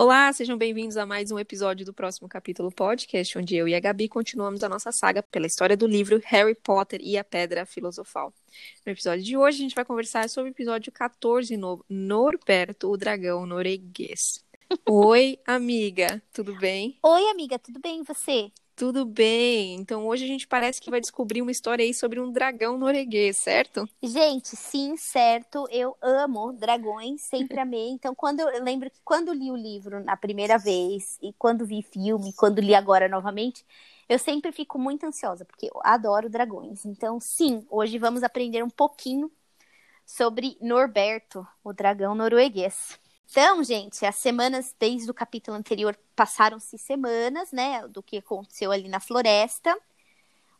Olá, sejam bem-vindos a mais um episódio do próximo capítulo podcast, onde eu e a Gabi continuamos a nossa saga pela história do livro Harry Potter e a Pedra Filosofal. No episódio de hoje, a gente vai conversar sobre o episódio 14, no Norberto, o dragão norueguês. Oi, amiga, tudo bem? Oi, amiga, tudo bem e você? Tudo bem. Então hoje a gente parece que vai descobrir uma história aí sobre um dragão norueguês, certo? Gente, sim, certo. Eu amo dragões, sempre amei. Então, quando eu, lembro que quando li o livro na primeira vez e quando vi filme, quando li agora novamente, eu sempre fico muito ansiosa, porque eu adoro dragões. Então, sim, hoje vamos aprender um pouquinho sobre Norberto, o dragão norueguês. Então, gente, as semanas desde o capítulo anterior passaram-se semanas, né, do que aconteceu ali na floresta.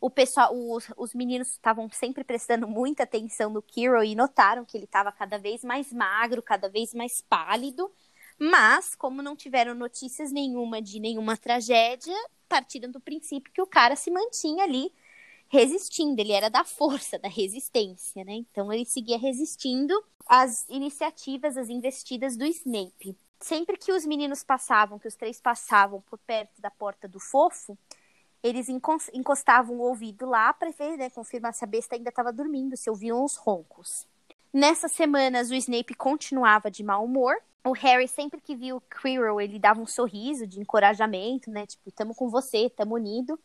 O pessoal, os, os meninos estavam sempre prestando muita atenção no Kiro e notaram que ele estava cada vez mais magro, cada vez mais pálido. Mas, como não tiveram notícias nenhuma de nenhuma tragédia, partiram do princípio que o cara se mantinha ali resistindo, ele era da força, da resistência, né? Então ele seguia resistindo às iniciativas, às investidas do Snape. Sempre que os meninos passavam, que os três passavam por perto da porta do fofo, eles encostavam o ouvido lá para ver, né, confirmar se a besta ainda estava dormindo, se ouviam os roncos. Nessas semanas, o Snape continuava de mau humor. O Harry, sempre que viu o Quirrell, ele dava um sorriso de encorajamento, né? Tipo, tamo com você, tamo unido.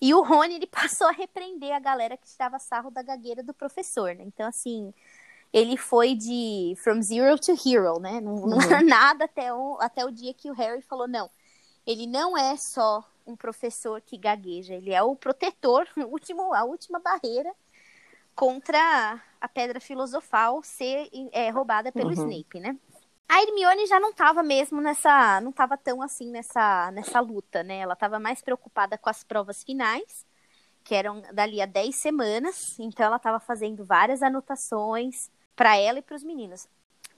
E o Rony, ele passou a repreender a galera que estava sarro da gagueira do professor, né? Então, assim, ele foi de from zero to hero, né? Não, não era nada até o, até o dia que o Harry falou, não, ele não é só um professor que gagueja, ele é o protetor, o último, a última barreira contra a pedra filosofal ser é, roubada pelo uhum. Snape, né? A Hermione já não estava mesmo nessa, não estava tão assim nessa, nessa luta, né? Ela estava mais preocupada com as provas finais, que eram dali a 10 semanas, então ela estava fazendo várias anotações para ela e para os meninos.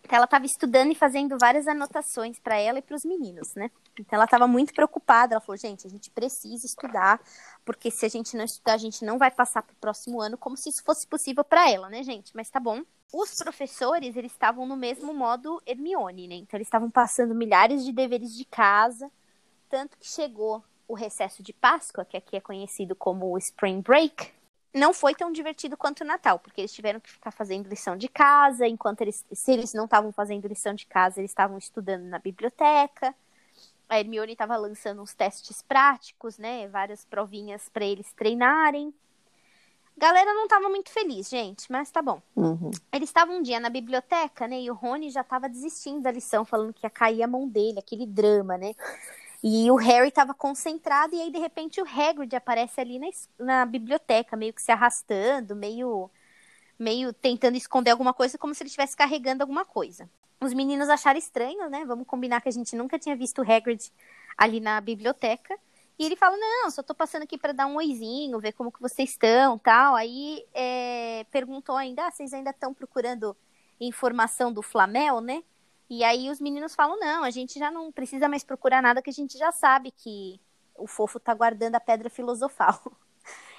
Então ela estava estudando e fazendo várias anotações para ela e para os meninos, né? Então ela estava muito preocupada. Ela falou: gente, a gente precisa estudar, porque se a gente não estudar, a gente não vai passar para o próximo ano, como se isso fosse possível para ela, né, gente? Mas tá bom. Os professores, eles estavam no mesmo modo Hermione, né? Então eles estavam passando milhares de deveres de casa, tanto que chegou o recesso de Páscoa, que aqui é conhecido como o Spring Break, não foi tão divertido quanto o Natal, porque eles tiveram que ficar fazendo lição de casa, enquanto eles, se eles não estavam fazendo lição de casa, eles estavam estudando na biblioteca. A Hermione estava lançando uns testes práticos, né? Várias provinhas para eles treinarem. Galera não estava muito feliz, gente, mas tá bom. Uhum. Eles estavam um dia na biblioteca, né? E o Rony já estava desistindo da lição, falando que ia cair a mão dele, aquele drama, né? E o Harry estava concentrado, e aí, de repente, o Hagrid aparece ali na, na biblioteca, meio que se arrastando, meio, meio tentando esconder alguma coisa, como se ele estivesse carregando alguma coisa. Os meninos acharam estranho, né? Vamos combinar que a gente nunca tinha visto o Hagrid ali na biblioteca. E ele fala, não, só tô passando aqui para dar um oizinho, ver como que vocês estão, tal. Aí é, perguntou ainda, ah, vocês ainda estão procurando informação do Flamel, né? E aí os meninos falam: não, a gente já não precisa mais procurar nada, que a gente já sabe que o fofo tá guardando a pedra filosofal.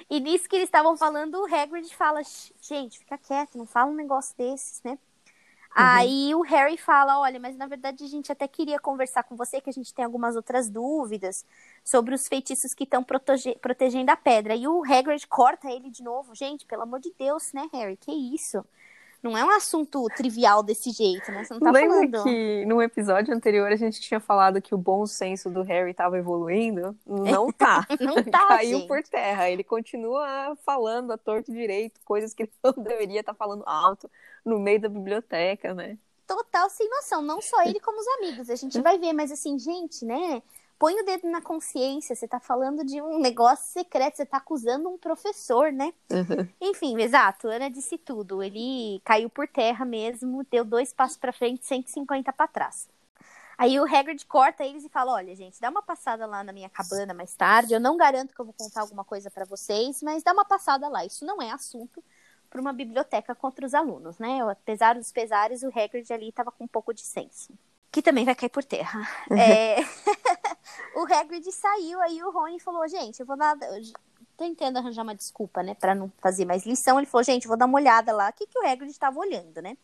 E nisso que eles estavam falando, o Hagrid fala: gente, fica quieto, não fala um negócio desses, né? Uhum. Aí o Harry fala: olha, mas na verdade a gente até queria conversar com você, que a gente tem algumas outras dúvidas sobre os feitiços que estão protege protegendo a pedra. E o Hagrid corta ele de novo. Gente, pelo amor de Deus, né, Harry? Que isso? Não é um assunto trivial desse jeito, né? Você não tá Lembra falando. que no episódio anterior a gente tinha falado que o bom senso do Harry estava evoluindo? Não tá. não tá. Caiu gente. por terra. Ele continua falando a torto direito, coisas que ele não deveria estar tá falando alto no meio da biblioteca, né? Total sem noção. Não só ele, como os amigos. A gente vai ver, mas assim, gente, né? Põe o dedo na consciência, você tá falando de um negócio secreto, você tá acusando um professor, né? Uhum. Enfim, exato, Ana disse tudo. Ele caiu por terra mesmo, deu dois passos para frente, 150 para trás. Aí o Hagrid corta eles e fala: Olha, gente, dá uma passada lá na minha cabana mais tarde. Eu não garanto que eu vou contar alguma coisa para vocês, mas dá uma passada lá. Isso não é assunto para uma biblioteca contra os alunos, né? Apesar dos pesares, o Hagrid ali estava com um pouco de senso que também vai cair por terra. é... o Hagrid saiu, aí o Rony falou, gente, eu vou dar... tentando arranjar uma desculpa, né, para não fazer mais lição. Ele falou, gente, vou dar uma olhada lá. O que, que o Hagrid estava olhando, né?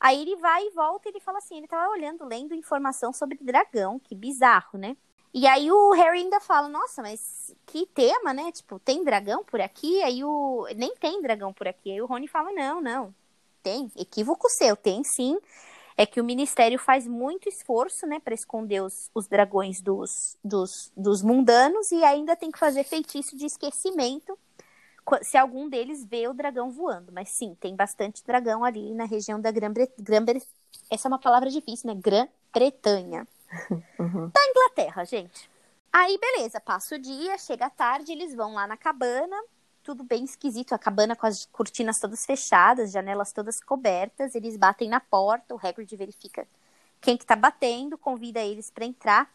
Aí ele vai e volta e ele fala assim, ele tava olhando, lendo informação sobre dragão, que bizarro, né? E aí o Harry ainda fala, nossa, mas que tema, né? Tipo, tem dragão por aqui? Aí o. Nem tem dragão por aqui. Aí o Rony fala, não, não. Tem. Equívoco seu, tem sim. É que o Ministério faz muito esforço, né, para esconder os, os dragões dos, dos, dos mundanos e ainda tem que fazer feitiço de esquecimento se algum deles vê o dragão voando. Mas sim, tem bastante dragão ali na região da Grã-Bretanha. Essa é uma palavra difícil, né? Grã-Bretanha. Uhum. Da Inglaterra, gente. Aí, beleza, passa o dia, chega a tarde, eles vão lá na cabana, tudo bem esquisito, a cabana com as cortinas todas fechadas, janelas todas cobertas, eles batem na porta, o Hagrid verifica quem que tá batendo, convida eles para entrar.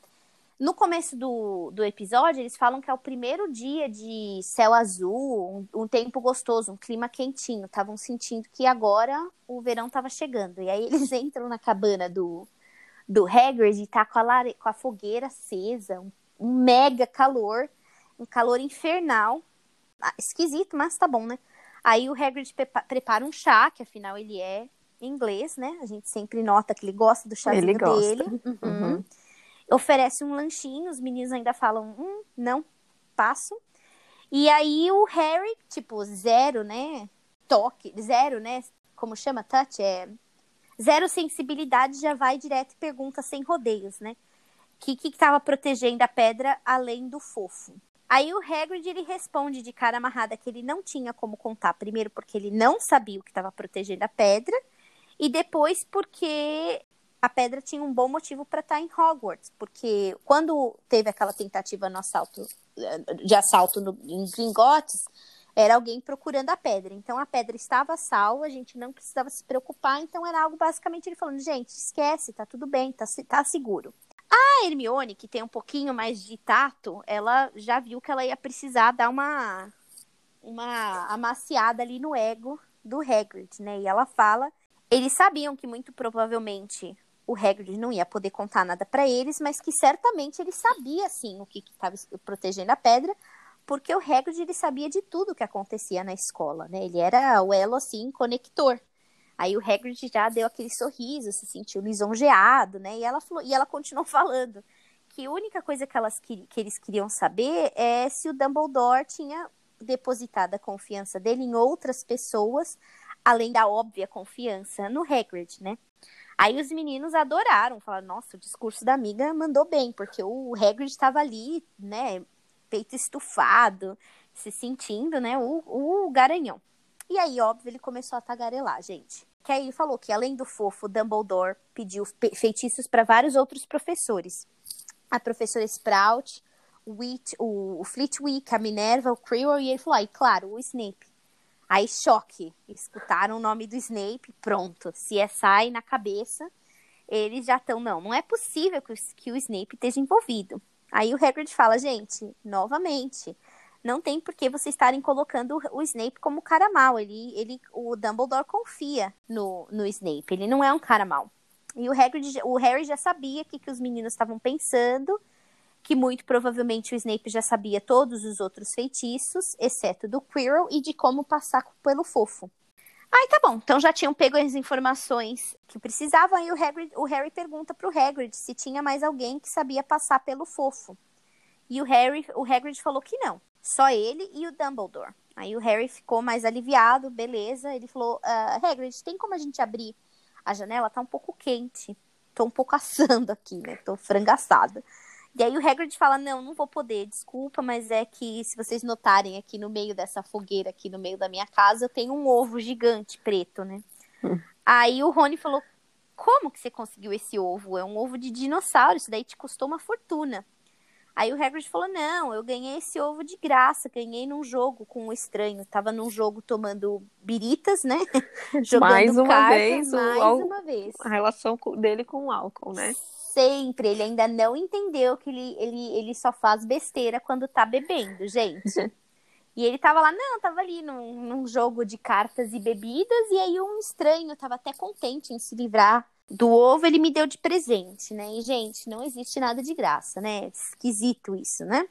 No começo do, do episódio, eles falam que é o primeiro dia de céu azul, um, um tempo gostoso, um clima quentinho. Estavam sentindo que agora o verão estava chegando. E aí eles entram na cabana do, do Hagrid e tá com a, lare... com a fogueira acesa, um, um mega calor, um calor infernal. Ah, esquisito, mas tá bom, né? Aí o Hagrid prepara um chá, que afinal ele é inglês, né? A gente sempre nota que ele gosta do chazinho ele gosta. dele. Uhum. Uhum oferece um lanchinho, os meninos ainda falam, hum, não, passo. E aí o Harry, tipo, zero, né? Toque, zero, né? Como chama? Touch? É. Zero sensibilidade, já vai direto e pergunta sem rodeios, né? O que, que tava protegendo a pedra além do fofo? Aí o Hagrid ele responde de cara amarrada que ele não tinha como contar, primeiro porque ele não sabia o que estava protegendo a pedra, e depois porque a pedra tinha um bom motivo para estar tá em Hogwarts, porque quando teve aquela tentativa assalto, de assalto no, em Gringotts, era alguém procurando a pedra. Então a pedra estava salva, a gente não precisava se preocupar, então era algo basicamente ele falando, gente, esquece, tá tudo bem, tá, tá seguro. A Hermione, que tem um pouquinho mais de tato, ela já viu que ela ia precisar dar uma uma amaciada ali no ego do Hagrid, né? E ela fala, eles sabiam que muito provavelmente o Hagrid não ia poder contar nada para eles, mas que certamente ele sabia, sim, o que estava protegendo a pedra, porque o Hagrid ele sabia de tudo que acontecia na escola, né? Ele era o elo, assim, conector. Aí o Hagrid já deu aquele sorriso, se sentiu lisonjeado, né? E ela, falou, e ela continuou falando que a única coisa que, elas, que, eles queriam saber é se o Dumbledore tinha depositado a confiança dele em outras pessoas, além da óbvia confiança no Hagrid, né? Aí os meninos adoraram, falaram, nossa, o discurso da amiga mandou bem, porque o Hagrid estava ali, né, peito estufado, se sentindo, né, o, o garanhão. E aí, óbvio, ele começou a tagarelar, gente. Que aí ele falou que, além do fofo, Dumbledore pediu feitiços para vários outros professores. A professora Sprout, o, Witch, o, o Flitwick, a Minerva, o Quirrell, e ele falou, e claro, o Snape. Aí, choque. Escutaram o nome do Snape, pronto. CSI na cabeça. Eles já estão, não, não é possível que, que o Snape esteja envolvido. Aí o Hagrid fala, gente, novamente, não tem por que vocês estarem colocando o Snape como cara mal. Ele, ele, o Dumbledore confia no, no Snape. Ele não é um cara mal. E o, Hagrid, o Harry já sabia o que, que os meninos estavam pensando que muito provavelmente o Snape já sabia todos os outros feitiços, exceto do Quirrell e de como passar pelo fofo. Aí tá bom, então já tinham pego as informações que precisavam, aí o, Hagrid, o Harry pergunta pro Hagrid se tinha mais alguém que sabia passar pelo fofo. E o Harry, o Hagrid falou que não, só ele e o Dumbledore. Aí o Harry ficou mais aliviado, beleza. Ele falou: uh, Hagrid, tem como a gente abrir a janela? Tá um pouco quente. Tô um pouco assando aqui, né? Tô frangaçada. E aí o Hagrid fala, não, não vou poder, desculpa, mas é que se vocês notarem aqui no meio dessa fogueira, aqui no meio da minha casa, eu tenho um ovo gigante preto, né? Hum. Aí o Rony falou, como que você conseguiu esse ovo? É um ovo de dinossauro, isso daí te custou uma fortuna. Aí o Hagrid falou, não, eu ganhei esse ovo de graça, ganhei num jogo com um estranho. Tava num jogo tomando biritas, né? Jogando mais uma cartas, vez, mais o, uma vez. A relação dele com o álcool, né? sempre. Ele ainda não entendeu que ele, ele, ele só faz besteira quando tá bebendo, gente. e ele tava lá, não, tava ali num, num jogo de cartas e bebidas, e aí um estranho tava até contente em se livrar do ovo, ele me deu de presente, né? E, gente, não existe nada de graça, né? Esquisito isso, né?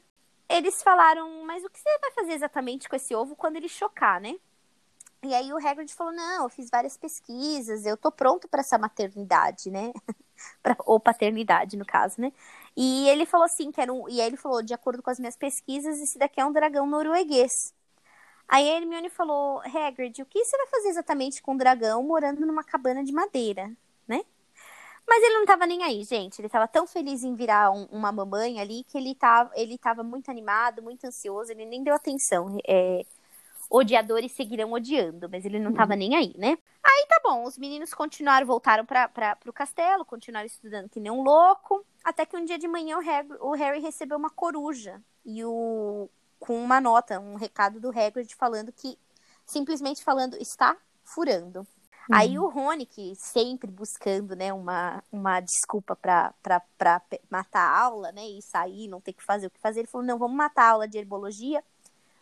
Eles falaram, mas o que você vai fazer exatamente com esse ovo quando ele chocar, né? E aí o Hagrid falou: "Não, eu fiz várias pesquisas, eu tô pronto para essa maternidade, né? ou paternidade, no caso, né? E ele falou assim, que era um, e aí ele falou, de acordo com as minhas pesquisas, esse daqui é um dragão norueguês. Aí a Hermione falou, Hagrid, o que você vai fazer exatamente com um dragão morando numa cabana de madeira, né? Mas ele não tava nem aí, gente. Ele tava tão feliz em virar um, uma mamãe ali que ele tava, ele tava muito animado, muito ansioso, ele nem deu atenção. É, odiadores seguirão odiando, mas ele não tava uhum. nem aí, né? Aí tá bom, os meninos continuaram, voltaram para pro castelo, continuaram estudando que nem um louco, até que um dia de manhã o Harry, o Harry recebeu uma coruja e o com uma nota, um recado do Hagrid falando que simplesmente falando está furando. Uhum. Aí o Rony, que sempre buscando, né, uma, uma desculpa para matar a aula, né, e sair, não ter que fazer o que fazer, ele falou, não, vamos matar a aula de herbologia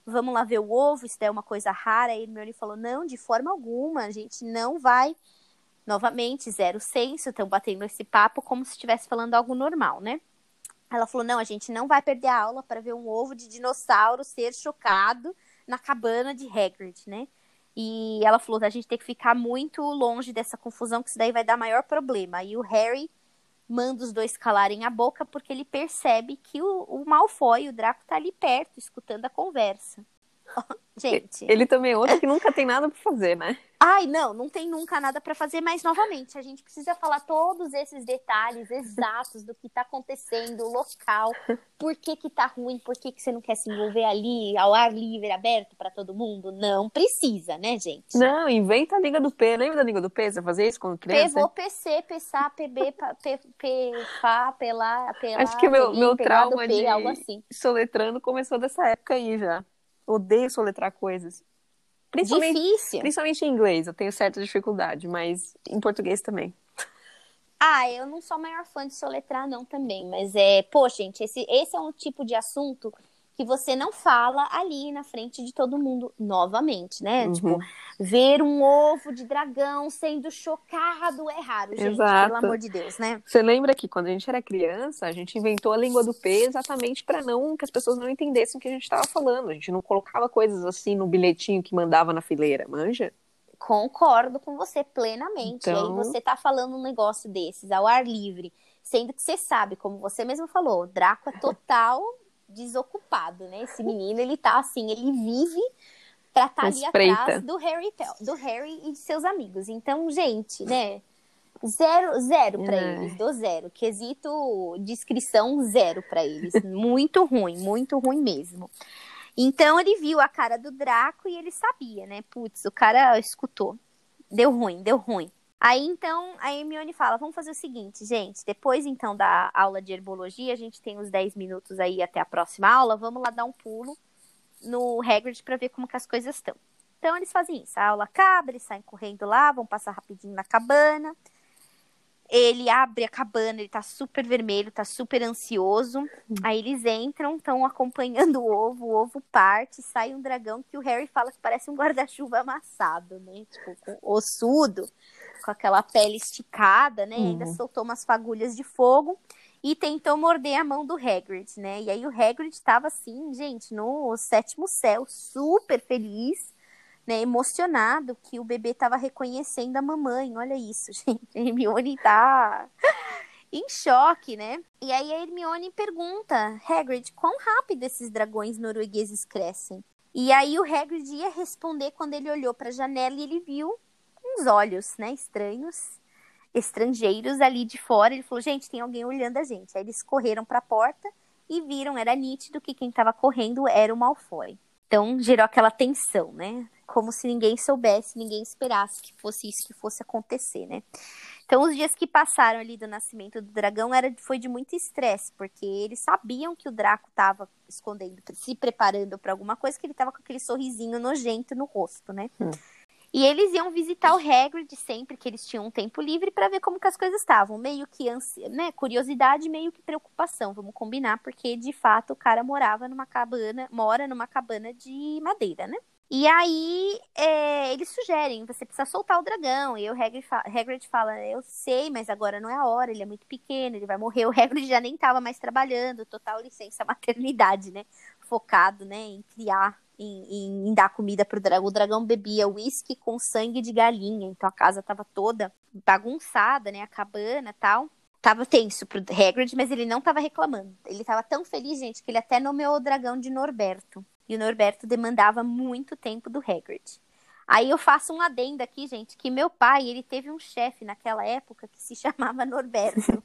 vamos lá ver o ovo, isso é uma coisa rara. E Hermione falou, não, de forma alguma, a gente não vai. Novamente, zero senso, estão batendo esse papo como se estivesse falando algo normal, né? Ela falou, não, a gente não vai perder a aula para ver um ovo de dinossauro ser chocado na cabana de Hagrid, né? E ela falou, a gente tem que ficar muito longe dessa confusão, que isso daí vai dar maior problema. E o Harry manda os dois calarem a boca porque ele percebe que o, o Malfoy, o Draco, tá ali perto, escutando a conversa. Gente. Ele também é outro que nunca tem nada para fazer, né? Ai, não, não tem nunca nada para fazer, mas novamente, a gente precisa falar todos esses detalhes exatos do que tá acontecendo, o local, por que que tá ruim, por que que você não quer se envolver ali, ao ar livre, aberto para todo mundo? Não precisa, né, gente? Não, inventa a Liga do P. Lembra da Liga do P? Você fazer isso quando criança? Pevô, PC, PSA, PB, P, P, Pá, Pelá, Pelá. Acho que o meu, meu trauma de algo assim. soletrando começou dessa época aí já. Odeio soletrar coisas. Principalmente, Difícil. Principalmente em inglês, eu tenho certa dificuldade, mas em português também. Ah, eu não sou a maior fã de soletrar, não, também. Mas é, pô, gente, esse, esse é um tipo de assunto que você não fala ali na frente de todo mundo novamente, né? Uhum. Tipo, ver um ovo de dragão sendo chocado é raro, gente, Exato. pelo amor de Deus, né? Você lembra que quando a gente era criança, a gente inventou a língua do P exatamente para não que as pessoas não entendessem o que a gente estava falando. A gente não colocava coisas assim no bilhetinho que mandava na fileira, manja? Concordo com você plenamente. Então... E aí então você tá falando um negócio desses ao ar livre, sendo que você sabe, como você mesmo falou, Draco é total desocupado, né? Esse menino, ele tá assim, ele vive pra estar tá ali atrás do Harry, do Harry e de seus amigos. Então, gente, né? Zero, zero para é. eles, do zero. Quesito descrição zero para eles. muito ruim, muito ruim mesmo. Então ele viu a cara do Draco e ele sabia, né? Putz, o cara escutou. Deu ruim, deu ruim. Aí então a Hermione fala: vamos fazer o seguinte, gente. Depois então da aula de herbologia, a gente tem uns 10 minutos aí até a próxima aula. Vamos lá dar um pulo no Hagrid para ver como que as coisas estão. Então eles fazem isso. A aula acaba, eles saem correndo lá, vão passar rapidinho na cabana. Ele abre a cabana, ele tá super vermelho, tá super ansioso. Hum. Aí eles entram, estão acompanhando o ovo, o ovo parte, sai um dragão que o Harry fala que parece um guarda-chuva amassado, né? Tipo, ossudo com aquela pele esticada, né? Uhum. Ainda soltou umas fagulhas de fogo e tentou morder a mão do Hagrid, né? E aí o Hagrid estava assim, gente, no sétimo céu, super feliz, né? Emocionado que o bebê estava reconhecendo a mamãe. Olha isso, gente. A Hermione tá em choque, né? E aí a Hermione pergunta, Hagrid, quão rápido esses dragões noruegueses crescem? E aí o Hagrid ia responder quando ele olhou para a janela e ele viu uns olhos, né, estranhos, estrangeiros ali de fora. Ele falou: gente, tem alguém olhando a gente. Aí eles correram para a porta e viram, era nítido que quem estava correndo era o Malfoy. Então gerou aquela tensão, né? Como se ninguém soubesse, ninguém esperasse que fosse isso que fosse acontecer, né? Então, os dias que passaram ali do nascimento do dragão era, foi de muito estresse, porque eles sabiam que o Draco estava escondendo, se preparando para alguma coisa, que ele estava com aquele sorrisinho nojento no rosto, né? Hum. E eles iam visitar o Hagrid sempre que eles tinham um tempo livre para ver como que as coisas estavam. Meio que ansia, né, curiosidade, meio que preocupação, vamos combinar, porque de fato o cara morava numa cabana, mora numa cabana de madeira, né? E aí é, eles sugerem, você precisa soltar o dragão. E o Hagrid, fa Hagrid fala, eu sei, mas agora não é a hora, ele é muito pequeno, ele vai morrer. O Hagrid já nem estava mais trabalhando, total licença maternidade, né? Focado, né, em criar em, em dar comida pro dragão. O dragão bebia uísque com sangue de galinha, então a casa tava toda bagunçada, né? A cabana tal. Tava tenso pro Hagrid, mas ele não tava reclamando. Ele tava tão feliz, gente, que ele até nomeou o dragão de Norberto. E o Norberto demandava muito tempo do Hagrid. Aí eu faço um adendo aqui, gente, que meu pai, ele teve um chefe naquela época que se chamava Norberto.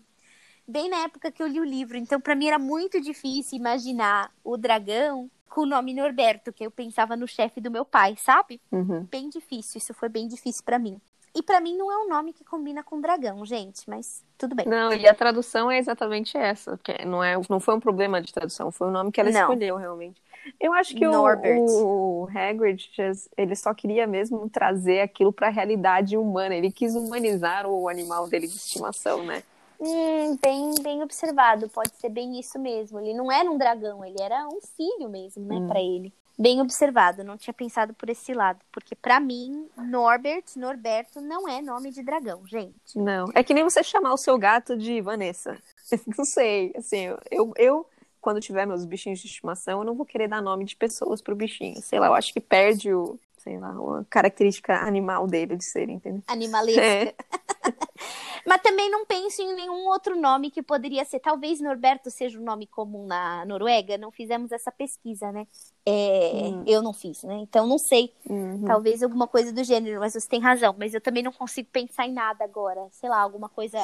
Bem na época que eu li o livro. Então, para mim era muito difícil imaginar o dragão com o nome Norberto, que eu pensava no chefe do meu pai, sabe? Uhum. Bem difícil, isso foi bem difícil para mim. E para mim não é um nome que combina com dragão, gente, mas tudo bem. Não, e a tradução é exatamente essa. Que não, é, não foi um problema de tradução, foi o nome que ela Não. escolheu, realmente. Eu acho que o, Norbert. o Hagrid, just- ele só queria mesmo trazer aquilo para a realidade humana. Ele quis humanizar o animal dele de estimação, né? Hum, bem, bem observado, pode ser bem isso mesmo. Ele não era um dragão, ele era um filho mesmo, né, Hum. Pra ele. Bem observado, não tinha pensado por esse lado, porque pra mim, Norbert, Norberto não é nome de dragão, gente. Não. É que nem você chamar o seu gato de Vanessa. Não sei, assim, eu, eu quando tiver meus bichinhos de estimação, eu não vou querer dar nome de pessoas pro bichinho. Sei lá, eu acho que perde o, sei lá, a característica animal dele de ser, entendeu? Animalesca. É. Mas também não penso em nenhum outro nome que poderia ser. Talvez Norberto seja um nome comum na Noruega. Não fizemos essa pesquisa, né? É, Hum. Eu não fiz, né? Então não sei. Uhum. Talvez alguma coisa do gênero, mas você tem razão. Mas eu também não consigo pensar em nada agora. Sei lá, alguma coisa.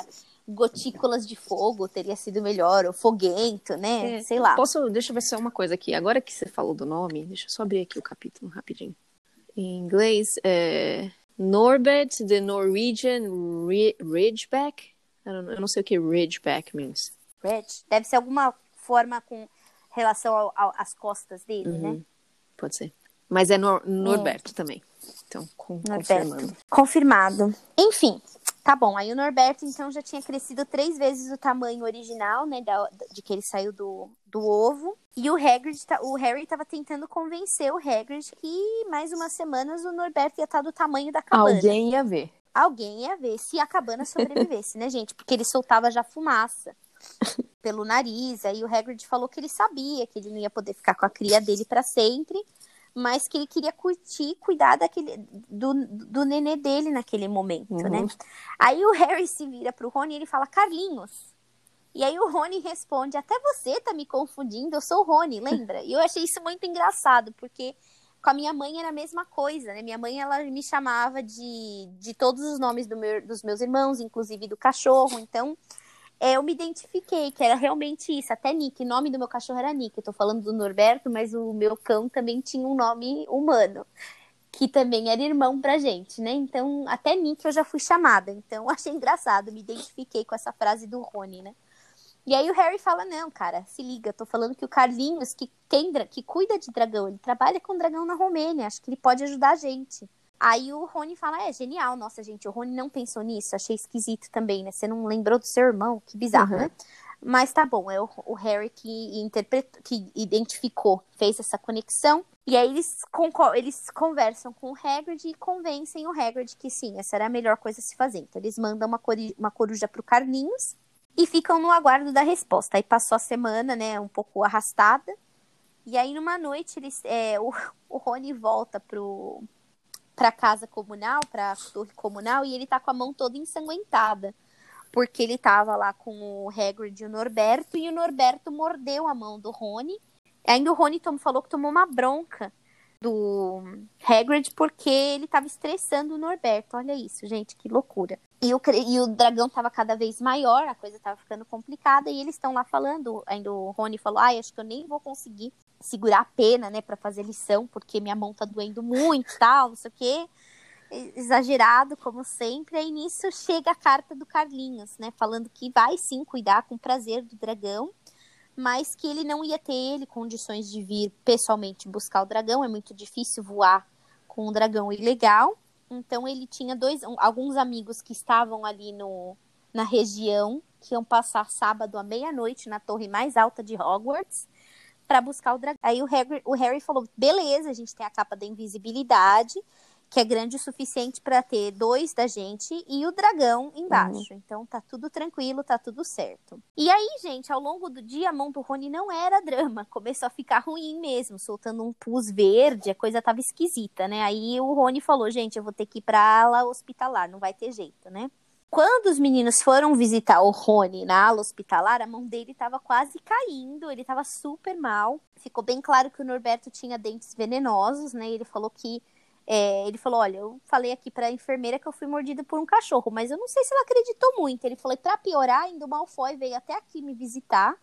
Gotículas de fogo teria sido melhor. Ou foguento, né? É. Sei lá. Posso, deixa eu ver só uma coisa aqui. Agora que você falou do nome, deixa eu só abrir aqui o capítulo rapidinho. Em inglês, é Norbert the Norwegian Ri- Ridgeback. Eu não sei o que Ridgeback means. Red. Deve ser alguma forma com relação ao- ao- às costas dele, né? Uhum. Pode ser. Mas é Nor- Norberto também. Então, com, confirmando. Confirmado. Enfim, tá bom. Aí o Norberto, então, já tinha crescido três vezes o tamanho original, né? da- de que ele saiu do, do ovo. E o Hagrid, tá- o Harry tava tentando convencer o Hagrid que mais umas semanas o Norberto ia estar do tamanho da cabana. Alguém ia ver. Alguém ia ver se a cabana sobrevivesse, né, gente? Porque ele soltava já fumaça pelo nariz. Aí o Hagrid falou que ele sabia que ele não ia poder ficar com a cria dele para sempre, mas que ele queria curtir, cuidar daquele do, do nenê dele naquele momento, Uhum. né? Aí o Harry se vira pro Rony e ele fala: "Carlinhos". E aí o Rony responde: "Até você tá me confundindo, eu sou o Rony, lembra?". E eu achei isso muito engraçado, porque com a minha mãe era a mesma coisa, né? Minha mãe, ela me chamava de, de todos os nomes do meu- dos meus irmãos, inclusive do cachorro. Então, eu me identifiquei que era realmente isso. Até Nick, o nome do meu cachorro era Nick. Tô falando do Norberto, mas o meu cão também tinha um nome humano, que também era irmão pra gente, né? Então, até Nick eu já fui chamada. Então, achei engraçado, me identifiquei com essa frase do Rony, né? E aí o Harry fala: Não, cara, se liga, tô falando que o Carlinhos, que, que cuida de dragão, ele trabalha com dragão na Romênia, acho que ele pode ajudar a gente. Aí o Rony fala: É, genial, nossa, gente, o Rony não pensou nisso, achei esquisito também, né? Você não lembrou do seu irmão, que bizarro, Uhum. né? Mas tá bom, é o, o Harry que interpretou, que identificou, fez essa conexão. E aí eles, eles conversam com o Hagrid e convencem o Hagrid que sim, essa era a melhor coisa a se fazer. Então eles mandam uma, uma coruja pro Carlinhos e ficam no aguardo da resposta. Aí passou a semana, né, um pouco arrastada. E aí numa noite eles, é, o, o Rony volta pro pra casa comunal, pra torre comunal, e ele tá com a mão toda ensanguentada. Porque ele tava lá com o Hagrid e o Norberto, e o Norberto mordeu a mão do Rony. Ainda o Rony falou que tomou uma bronca do Hagrid porque ele tava estressando o Norberto. Olha isso, gente, que loucura. E o, e o dragão tava cada vez maior, a coisa tava ficando complicada, e eles estão lá falando. Ainda o Rony falou: ai, acho que eu nem vou conseguir segurar a pena, né, pra fazer lição, porque minha mão tá doendo muito tal, não sei o quê. Exagerado, como sempre. Aí nisso chega a carta do Carlinhos, né, falando que vai sim cuidar com prazer do dragão, mas que ele não ia ter ele condições de vir pessoalmente buscar o dragão. É muito difícil voar com um dragão ilegal. Então ele tinha dois, alguns amigos que estavam ali no, na região, que iam passar sábado à meia-noite na torre mais alta de Hogwarts para buscar o dragão. Aí o Harry, o Harry falou: beleza, a gente tem a capa da invisibilidade. Que é grande o suficiente para ter dois da gente e o dragão embaixo. Uhum. Então tá tudo tranquilo, tá tudo certo. E aí, gente, ao longo do dia, a mão do Rony não era drama, começou a ficar ruim mesmo, soltando um pus verde, a coisa tava esquisita, né? Aí o Rony falou: gente, eu vou ter que ir pra ala hospitalar, não vai ter jeito, né? Quando os meninos foram visitar o Rony na ala hospitalar, a mão dele estava quase caindo, ele estava super mal. Ficou bem claro que o Norberto tinha dentes venenosos, né? Ele falou que é, ele falou: Olha, eu falei aqui pra enfermeira que eu fui mordido por um cachorro, mas eu não sei se ela acreditou muito. Ele falou: Pra piorar, ainda o Malfoy veio até aqui me visitar,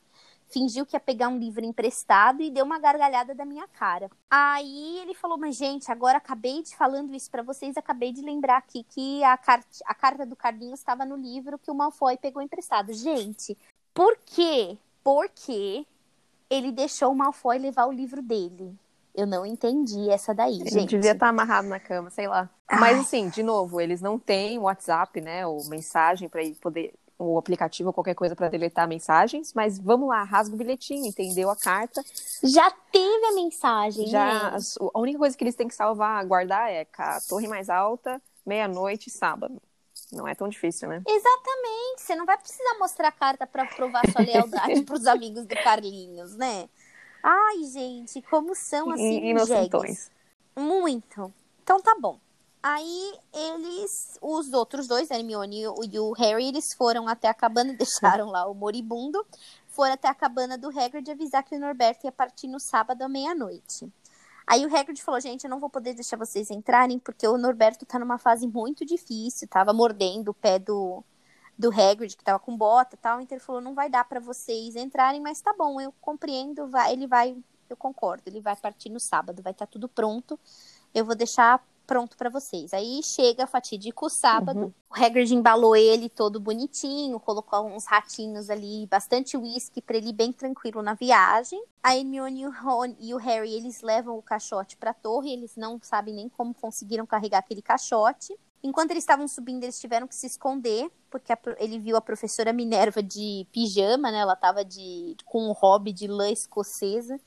fingiu que ia pegar um livro emprestado e deu uma gargalhada da minha cara. Aí ele falou: Mas, gente, agora acabei de falando isso para vocês, acabei de lembrar aqui que a, car a carta do Carlinhos estava no livro que o Malfoy pegou emprestado. Gente, por quê? Porque ele deixou o Malfoy levar o livro dele. Eu não entendi essa daí, Ele gente. devia estar amarrado na cama, sei lá. Ai. Mas assim, de novo, eles não têm WhatsApp, né, ou mensagem para poder o aplicativo ou qualquer coisa para deletar mensagens, mas vamos lá, rasga o bilhetinho, entendeu a carta. Já teve a mensagem, Já, né? A única coisa que eles têm que salvar, guardar é a torre mais alta, meia-noite, sábado. Não é tão difícil, né? Exatamente. Você não vai precisar mostrar a carta para provar sua lealdade para os amigos do Carlinhos, né? Ai, gente, como são assim Inocentões. Muito. Então tá bom. Aí eles, os outros dois, a Hermione e o Harry, eles foram até a cabana, deixaram lá o moribundo, foram até a cabana do Hagrid avisar que o Norberto ia partir no sábado à meia-noite. Aí o Hagrid falou, gente, eu não vou poder deixar vocês entrarem, porque o Norberto tá numa fase muito difícil, tava mordendo o pé do, do Hagrid, que tava com bota e tal, então ele falou, não vai dar para vocês entrarem, mas tá bom, eu compreendo, vai, ele vai, eu concordo, ele vai partir no sábado, vai estar tá tudo pronto, eu vou deixar pronto para vocês. Aí chega fatídico sábado, uhum. o Hagrid embalou ele todo bonitinho, colocou uns ratinhos ali, bastante uísque para ele bem tranquilo na viagem. A Hermione e o Ron e o Harry, eles levam o caixote para a torre, eles não sabem nem como conseguiram carregar aquele caixote. Enquanto eles estavam subindo, eles tiveram que se esconder, porque a, ele viu a professora Minerva de pijama, né? Ela tava de, com um hobby de lã escocesa.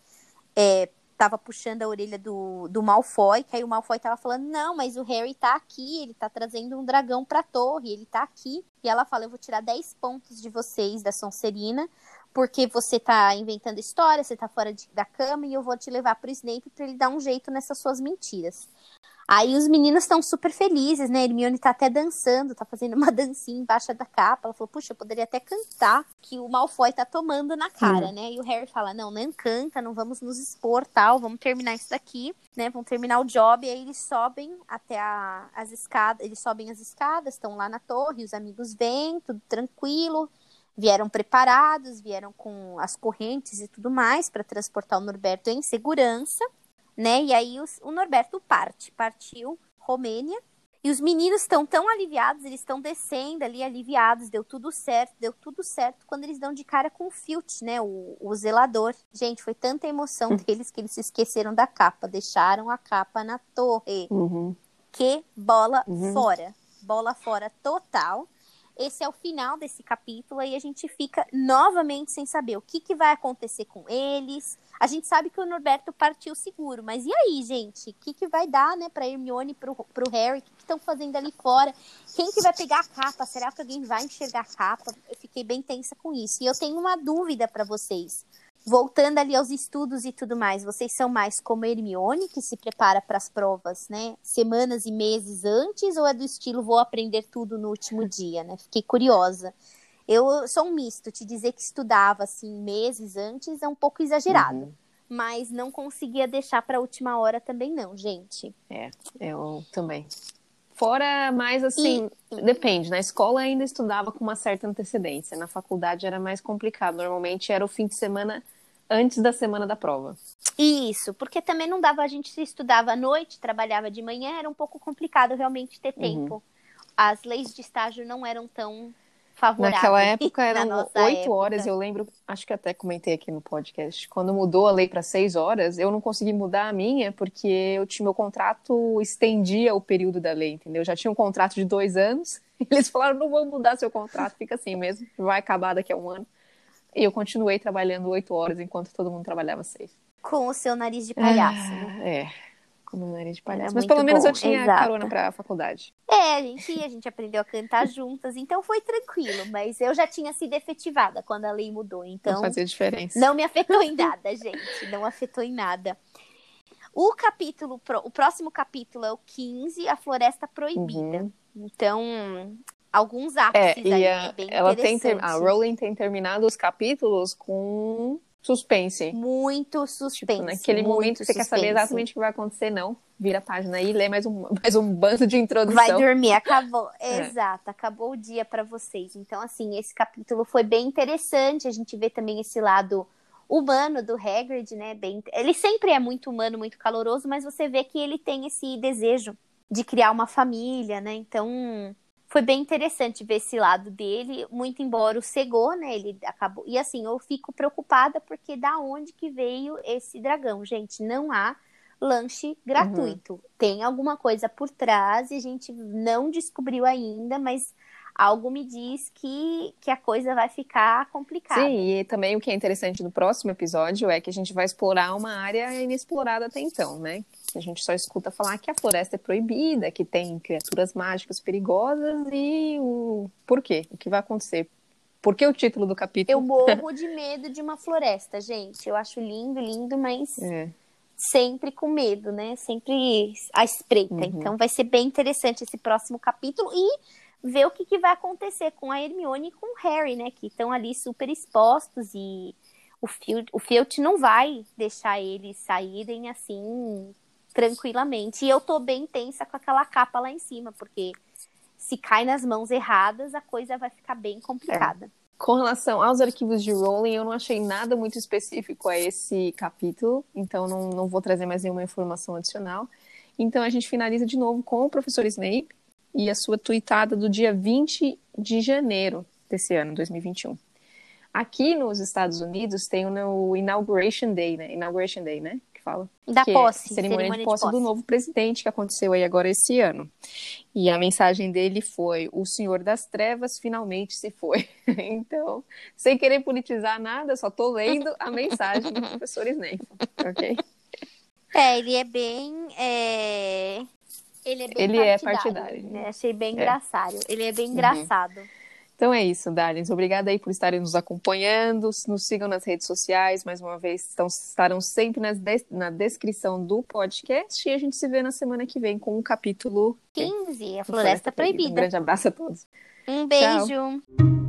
É, tava puxando a orelha do, do Malfoy, que aí o Malfoy tava falando, não, mas o Harry tá aqui, ele tá trazendo um dragão pra torre, ele tá aqui. E ela fala, eu vou tirar 10 pontos de vocês, da Sonserina, porque você tá inventando história, você tá fora de, da cama, e eu vou te levar pro Snape pra ele dar um jeito nessas suas mentiras. Aí os meninos estão super felizes, né? Hermione tá até dançando, tá fazendo uma dancinha embaixo da capa. Ela falou, puxa, eu poderia até cantar que o Malfoy tá tomando na cara, né? E o Harry fala, não, não canta, não vamos nos expor, tal, vamos terminar isso daqui, né? Vamos terminar o job. E aí eles sobem até a, as escadas, eles sobem as escadas, estão lá na torre, os amigos vêm, tudo tranquilo. Vieram preparados, vieram com as correntes e tudo mais para transportar o Norberto em segurança né? E aí os, o Norberto parte, partiu Romênia. E os meninos estão tão aliviados, eles estão descendo ali aliviados, deu tudo certo, deu tudo certo quando eles dão de cara com o Filt, né, o, o zelador. Gente, foi tanta emoção hum. deles que eles se esqueceram da capa, deixaram a capa na torre. Uhum. Que bola uhum. fora, bola fora total. Esse é o final desse capítulo e a gente fica novamente sem saber o que, que vai acontecer com eles. A gente sabe que o Norberto partiu seguro, mas e aí, gente? O que, que vai dar, né, pra Hermione, pro, pro Harry? O que estão fazendo ali fora? Quem que vai pegar a capa? Será que alguém vai enxergar a capa? Eu fiquei bem tensa com isso. E eu tenho uma dúvida para vocês voltando ali aos estudos e tudo mais, vocês são mais como Hermione, que se prepara para as provas, né? Semanas e meses antes, ou é do estilo vou aprender tudo no último dia, né? Fiquei curiosa. Eu sou um misto, te dizer que estudava assim meses antes é um pouco exagerado. Uhum. Mas não conseguia deixar para a última hora também não, gente. É, eu também. Fora mais assim, e... depende. Na escola ainda estudava com uma certa antecedência. Na faculdade era mais complicado. Normalmente era o fim de semana antes da semana da prova. Isso, porque também não dava, a gente estudava à noite, trabalhava de manhã, era um pouco complicado realmente ter uhum. tempo. As leis de estágio não eram tão favoráveis. Naquela época eram oito horas, eu lembro, acho que até comentei aqui no podcast, quando mudou a lei para seis horas, eu não consegui mudar a minha, porque eu tinha, meu contrato estendia o período da lei, entendeu? Eu já tinha um contrato de dois anos, eles falaram, não vou mudar seu contrato, fica assim mesmo, vai acabar daqui a um ano. E eu continuei trabalhando oito horas enquanto todo mundo trabalhava seis. Com o seu nariz de palhaço. Ah, é, Como nariz de palhaço. Era Mas pelo menos bom, eu tinha exato. carona pra faculdade. É, a gente ia, a gente aprendeu a cantar juntas, então foi tranquilo, mas eu já tinha sido efetivada quando a lei mudou, então não fazia diferença. não me afetou em nada, gente, não afetou em nada. O capítulo, o próximo capítulo é o 15, a floresta proibida. Uhum. Então, alguns É, ápices e aí, a, bem ela tem ter, a Rowling tem terminado os capítulos com suspense. Muito suspense. Tipo, naquele momento que você quer saber exatamente o que vai acontecer, não. Vira a página aí e lê mais um, mais um bando de introdução. Vai dormir, acabou. É. Exato, acabou o dia pra vocês. Então, assim, esse capítulo foi bem interessante. A gente vê também esse lado humano do Hagrid, né? Bem... Ele sempre é muito humano, muito caloroso, mas você vê que ele tem esse desejo de criar uma família, né? Então, foi bem interessante ver esse lado dele, muito embora o cegou, né? Ele acabou. E assim, eu fico preocupada porque da onde que veio esse dragão, gente? Não há lanche gratuito. Tem alguma coisa por trás e a gente não descobriu ainda, mas algo me diz que, que a coisa vai ficar complicada. Sim, e também o que é interessante no próximo episódio é que a gente vai explorar uma área inexplorada até então, né? A gente só escuta falar que a floresta é proibida, que tem criaturas mágicas perigosas e o porquê, o que vai acontecer. Por que o título do capítulo? Eu morro de medo de uma floresta, gente. Eu acho lindo, lindo, mas É. sempre com medo, né? Sempre à espreita. Uhum. Então vai ser bem interessante esse próximo capítulo e ver o que, que vai acontecer com a Hermione e com o Harry, né? Que estão ali super expostos e o Filch, o Filch não vai deixar eles saírem assim tranquilamente. E eu tô bem tensa com aquela capa lá em cima, porque se cai nas mãos erradas, a coisa vai ficar bem complicada. Com relação aos arquivos de Rowling, eu não achei nada muito específico a esse capítulo, então não, não vou trazer mais nenhuma informação adicional. Então a gente finaliza de novo com o professor Snape e a sua tweetada do dia 20 de janeiro desse ano, 2021. Aqui nos Estados Unidos tem o Inauguration Day, né? Inauguration Day, né? Fala. Da que posse, é cerimônia, de posse do novo presidente que aconteceu aí agora esse ano. E a mensagem dele foi: o Senhor das Trevas finalmente se foi. então, sem querer politizar nada, só tô lendo a mensagem do professor Snape, ok? É, ele é bem. é, Ele é bem Ele é partidário. partidário. né? Achei bem É. engraçado. Ele é bem Uhum. engraçado. Então é isso, Darlings. Obrigada aí por estarem nos acompanhando. Nos sigam nas redes sociais. Mais uma vez, estão, estarão sempre des- na descrição do podcast. E a gente se vê na semana que vem com o capítulo 15, a do Floresta Um Proibida. grande abraço a todos. Um Tchau. beijo.